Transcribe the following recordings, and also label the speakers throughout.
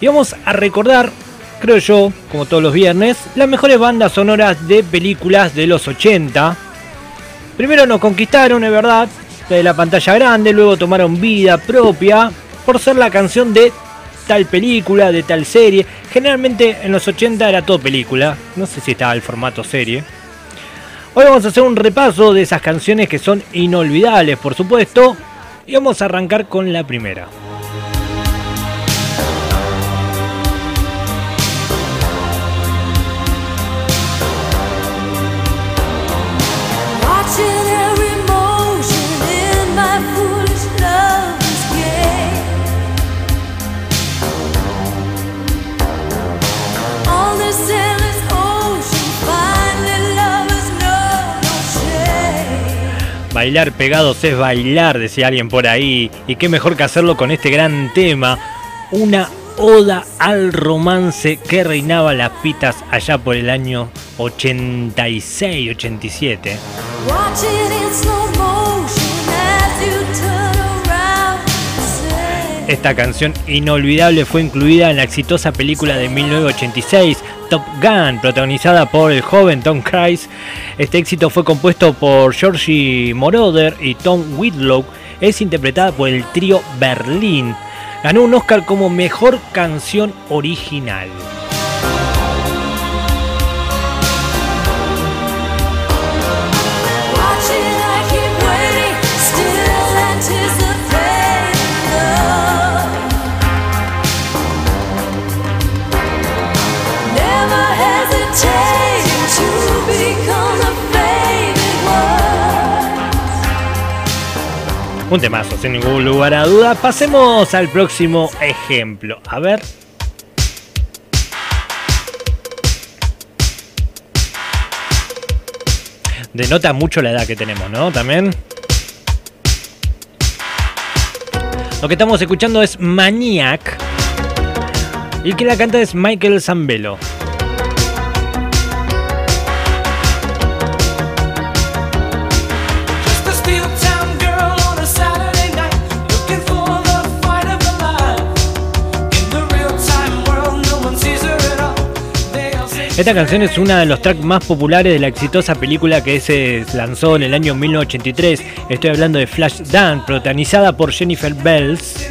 Speaker 1: Y vamos a recordar, creo yo, como todos los viernes, las mejores bandas sonoras de películas de los 80. Primero nos conquistaron, es verdad, de la pantalla grande, luego tomaron vida propia por ser la canción de tal película, de tal serie. Generalmente en los 80 era todo película, no sé si estaba el formato serie. Hoy vamos a hacer un repaso de esas canciones que son inolvidables, por supuesto, y vamos a arrancar con la primera. Bailar pegados es bailar, decía alguien por ahí. Y qué mejor que hacerlo con este gran tema. Una oda al romance que reinaba las pitas allá por el año 86-87. Esta canción inolvidable fue incluida en la exitosa película de 1986 Top Gun, protagonizada por el joven Tom Cruise. Este éxito fue compuesto por Georgie Moroder y Tom Whitlow. Es interpretada por el trío Berlín. Ganó un Oscar como mejor canción original. Un temazo, sin ningún lugar a duda. Pasemos al próximo ejemplo. A ver. Denota mucho la edad que tenemos, ¿no? También. Lo que estamos escuchando es Maniac. Y que la canta es Michael Zambello. Esta canción es una de los tracks más populares de la exitosa película que se lanzó en el año 1983. Estoy hablando de Flash Dance, protagonizada por Jennifer Bells.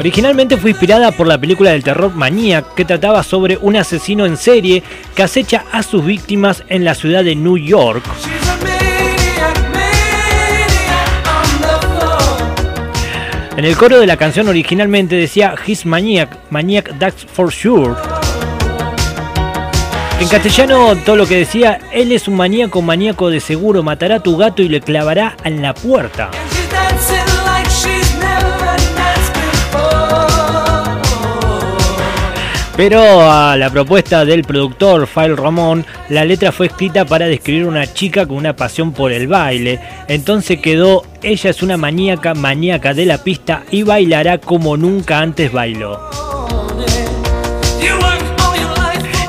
Speaker 1: Originalmente fue inspirada por la película del terror Maniac, que trataba sobre un asesino en serie que acecha a sus víctimas en la ciudad de New York. En el coro de la canción originalmente decía His Maniac, Maniac that's for sure. En castellano todo lo que decía, él es un maníaco, maníaco de seguro, matará a tu gato y le clavará en la puerta. Pero a la propuesta del productor Phil Ramón, la letra fue escrita para describir una chica con una pasión por el baile. Entonces quedó, ella es una maníaca, maníaca de la pista y bailará como nunca antes bailó.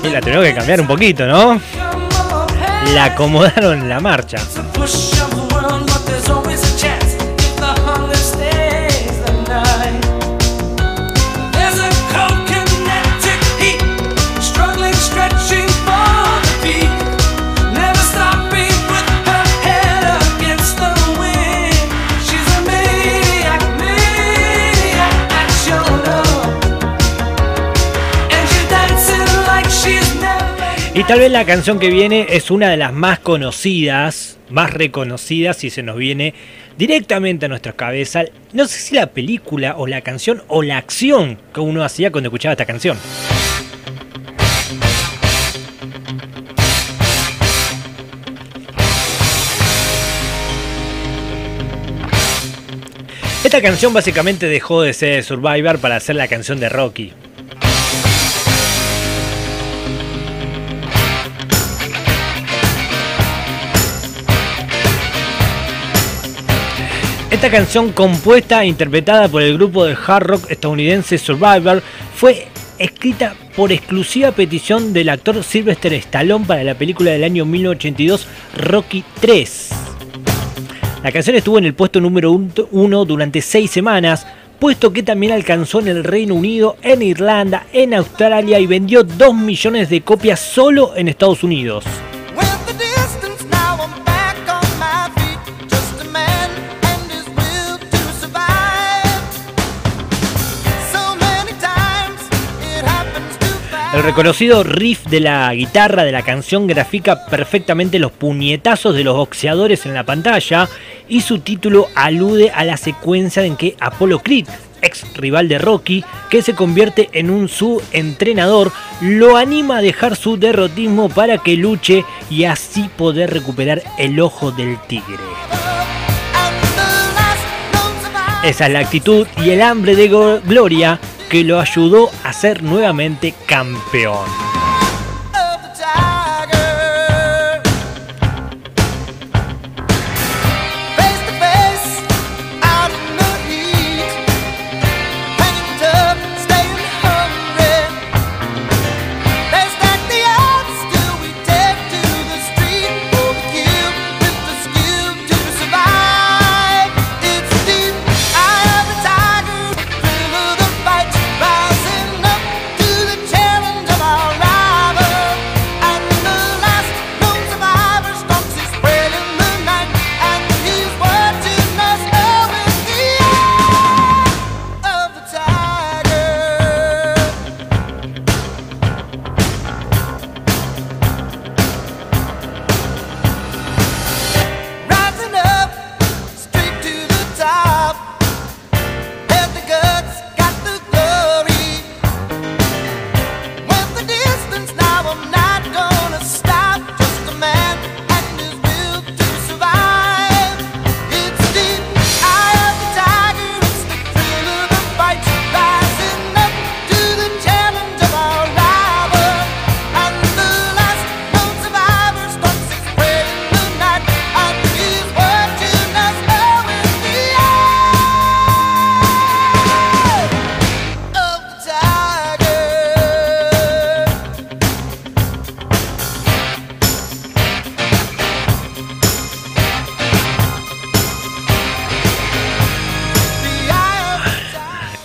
Speaker 1: Y la tenemos que cambiar un poquito, ¿no? La acomodaron en la marcha. Y tal vez la canción que viene es una de las más conocidas, más reconocidas y se nos viene directamente a nuestra cabeza. No sé si la película o la canción o la acción que uno hacía cuando escuchaba esta canción. Esta canción básicamente dejó de ser Survivor para ser la canción de Rocky. Esta canción compuesta e interpretada por el grupo de hard rock estadounidense Survivor fue escrita por exclusiva petición del actor Sylvester Stallone para la película del año 1982 Rocky 3. La canción estuvo en el puesto número 1 durante 6 semanas, puesto que también alcanzó en el Reino Unido, en Irlanda, en Australia y vendió 2 millones de copias solo en Estados Unidos. El reconocido riff de la guitarra de la canción grafica perfectamente los puñetazos de los boxeadores en la pantalla y su título alude a la secuencia en que Apollo Creed, ex rival de Rocky, que se convierte en un su entrenador, lo anima a dejar su derrotismo para que luche y así poder recuperar el ojo del tigre. Esa es la actitud y el hambre de gloria que lo ayudó a ser nuevamente campeón.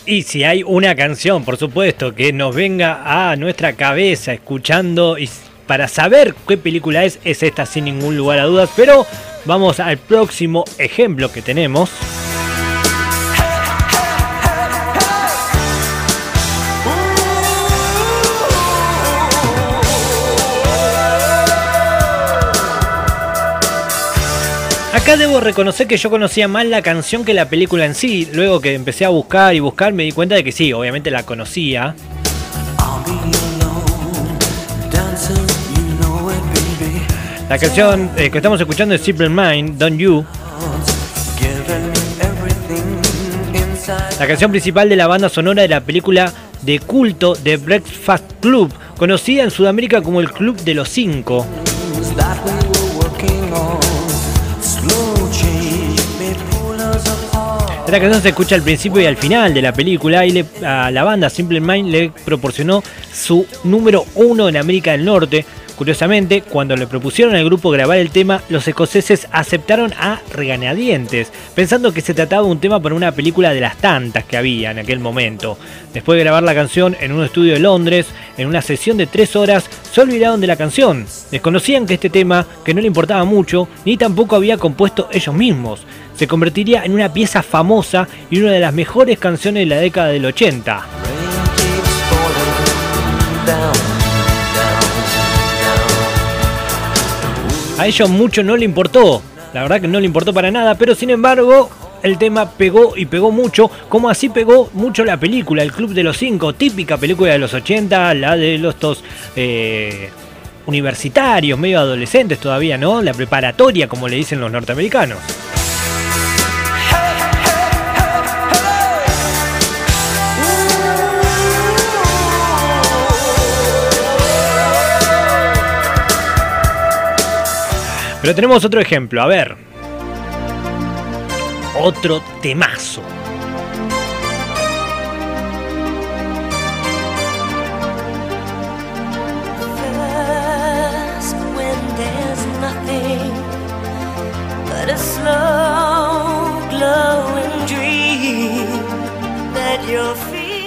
Speaker 1: Y si hay una canción, por supuesto, que nos venga a nuestra cabeza escuchando y para saber qué película es, es esta sin ningún lugar a dudas. Pero vamos al próximo ejemplo que tenemos. Acá debo reconocer que yo conocía más la canción que la película en sí. Luego que empecé a buscar y buscar me di cuenta de que sí, obviamente la conocía. La canción eh, que estamos escuchando es Simple Mind, Don't You. La canción principal de la banda sonora de la película de culto de Breakfast Club, conocida en Sudamérica como el Club de los Cinco. Esta canción se escucha al principio y al final de la película y a la banda Simple Mind le proporcionó su número uno en América del Norte. Curiosamente, cuando le propusieron al grupo grabar el tema, los escoceses aceptaron a regañadientes, pensando que se trataba de un tema para una película de las tantas que había en aquel momento. Después de grabar la canción en un estudio de Londres, en una sesión de tres horas, se olvidaron de la canción. Desconocían que este tema, que no le importaba mucho, ni tampoco había compuesto ellos mismos se convertiría en una pieza famosa y una de las mejores canciones de la década del 80. A ellos mucho no le importó, la verdad que no le importó para nada, pero sin embargo el tema pegó y pegó mucho, como así pegó mucho la película, El Club de los Cinco, típica película de los 80, la de los dos eh, universitarios, medio adolescentes todavía, ¿no? La preparatoria, como le dicen los norteamericanos. Pero tenemos otro ejemplo, a ver. Otro temazo.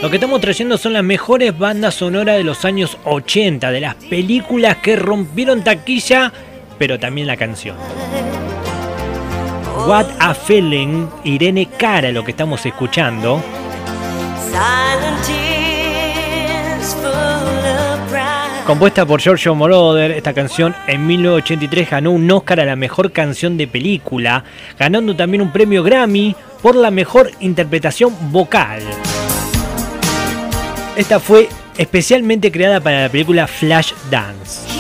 Speaker 1: Lo que estamos trayendo son las mejores bandas sonoras de los años 80, de las películas que rompieron taquilla pero también la canción. What a Feeling, Irene Cara, lo que estamos escuchando. Compuesta por Giorgio Moroder, esta canción en 1983 ganó un Oscar a la mejor canción de película, ganando también un premio Grammy por la mejor interpretación vocal. Esta fue especialmente creada para la película Flash Dance.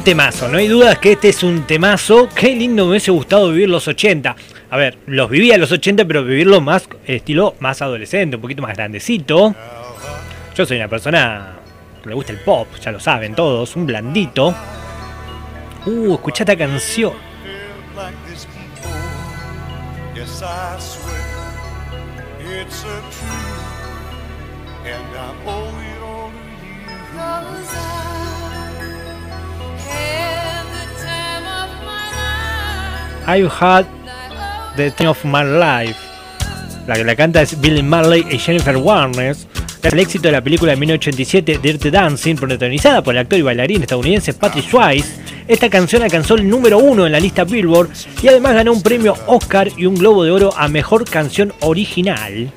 Speaker 1: Un temazo, no hay dudas que este es un temazo. Qué lindo me hubiese gustado vivir los 80. A ver, los vivía los 80, pero vivirlo más estilo más adolescente, un poquito más grandecito. Yo soy una persona que le gusta el pop, ya lo saben todos, un blandito. Uh, escucha esta canción. I've Had the Time of My Life. La que la canta es Billy Marley y Jennifer Warner. Es el éxito de la película de 1987 Dirty Dancing, protagonizada por el actor y bailarín estadounidense Patrick Swayze. Esta canción alcanzó el número uno en la lista Billboard y además ganó un premio Oscar y un Globo de Oro a Mejor Canción Original.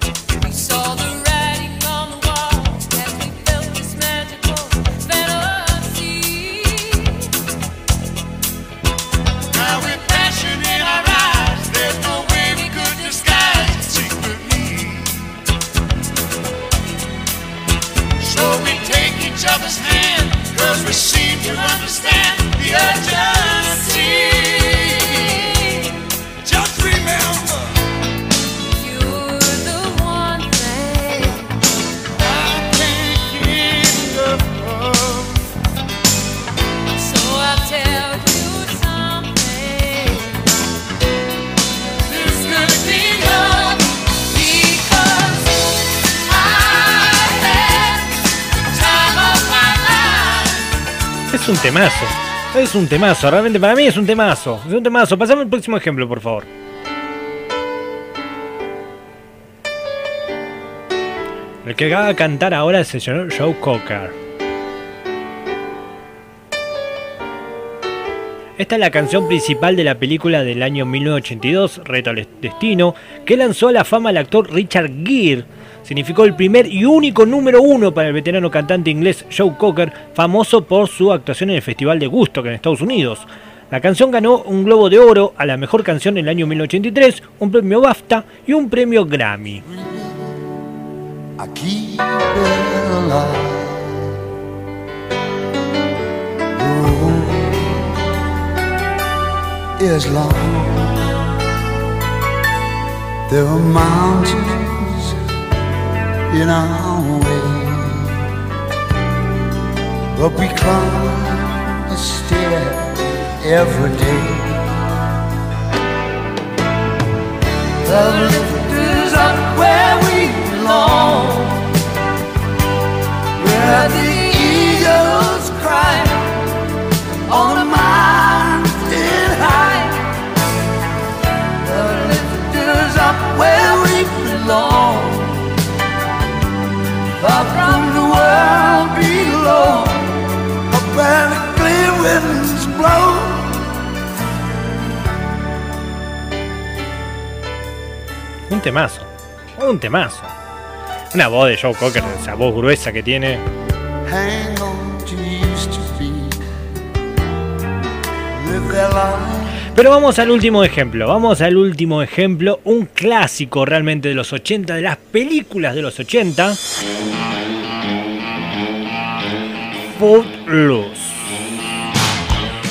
Speaker 1: Es un temazo. Realmente para mí es un temazo. Es un temazo. Pasame el próximo ejemplo, por favor. El que acaba de cantar ahora es el señor Joe Cocker. Esta es la canción principal de la película del año 1982, Reto al Destino, que lanzó a la fama al actor Richard Gere significó el primer y único número uno para el veterano cantante inglés Joe Cocker, famoso por su actuación en el Festival de Gusto en Estados Unidos. La canción ganó un Globo de Oro a la mejor canción en el año 1983, un premio BAFTA y un premio Grammy. In our way. But we climb a stair every day. The lift is up where we belong, where the temazo. Un temazo. Una voz de Joe Cocker, esa voz gruesa que tiene. Pero vamos al último ejemplo, vamos al último ejemplo, un clásico realmente de los 80, de las películas de los 80. Footloose.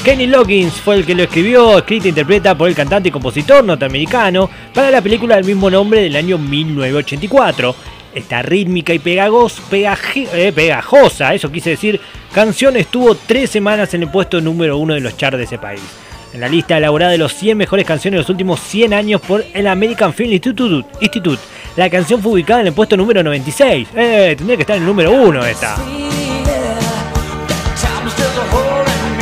Speaker 1: Kenny Loggins fue el que lo escribió, escrita e interpreta por el cantante y compositor norteamericano para la película del mismo nombre del año 1984. Esta rítmica y eh, pegajosa, eso quise decir, canción estuvo tres semanas en el puesto número uno de los charts de ese país. En la lista elaborada de los 100 mejores canciones de los últimos 100 años por el American Film Institute, Institute la canción fue ubicada en el puesto número 96. Eh, tendría que estar en el número uno esta.